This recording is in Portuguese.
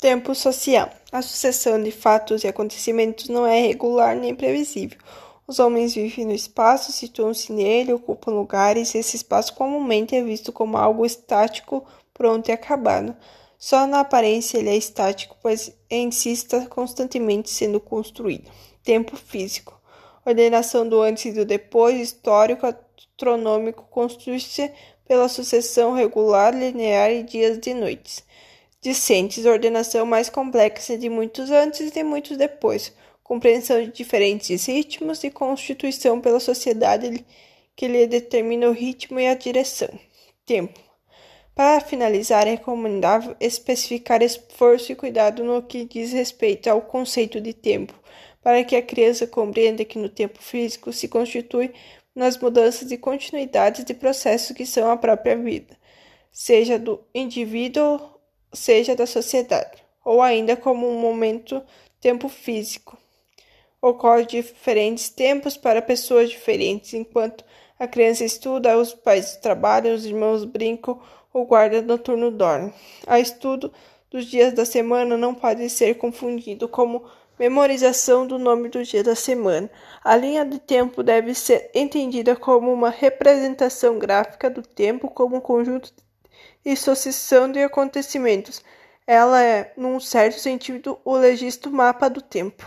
Tempo social. A sucessão de fatos e acontecimentos não é regular nem previsível. Os homens vivem no espaço, situam-se nele, ocupam lugares, e esse espaço comumente é visto como algo estático, pronto e acabado. Só na aparência ele é estático, pois em si está constantemente sendo construído. Tempo físico. Ordenação do antes e do depois, histórico, astronômico, constitui-se pela sucessão regular, linear de dias e noites discentes, ordenação mais complexa de muitos antes e de muitos depois, compreensão de diferentes ritmos e constituição pela sociedade que lhe determina o ritmo e a direção. Tempo. Para finalizar, é recomendável especificar esforço e cuidado no que diz respeito ao conceito de tempo, para que a criança compreenda que no tempo físico se constitui nas mudanças e continuidades de processos que são a própria vida, seja do indivíduo seja da sociedade, ou ainda como um momento tempo físico. Ocorre diferentes tempos para pessoas diferentes, enquanto a criança estuda, os pais trabalham, os irmãos brincam, o guarda noturno dorme. A estudo dos dias da semana não pode ser confundido como memorização do nome do dia da semana. A linha de tempo deve ser entendida como uma representação gráfica do tempo como um conjunto de e sucessão de acontecimentos. Ela é, num certo sentido, o legítimo mapa do tempo.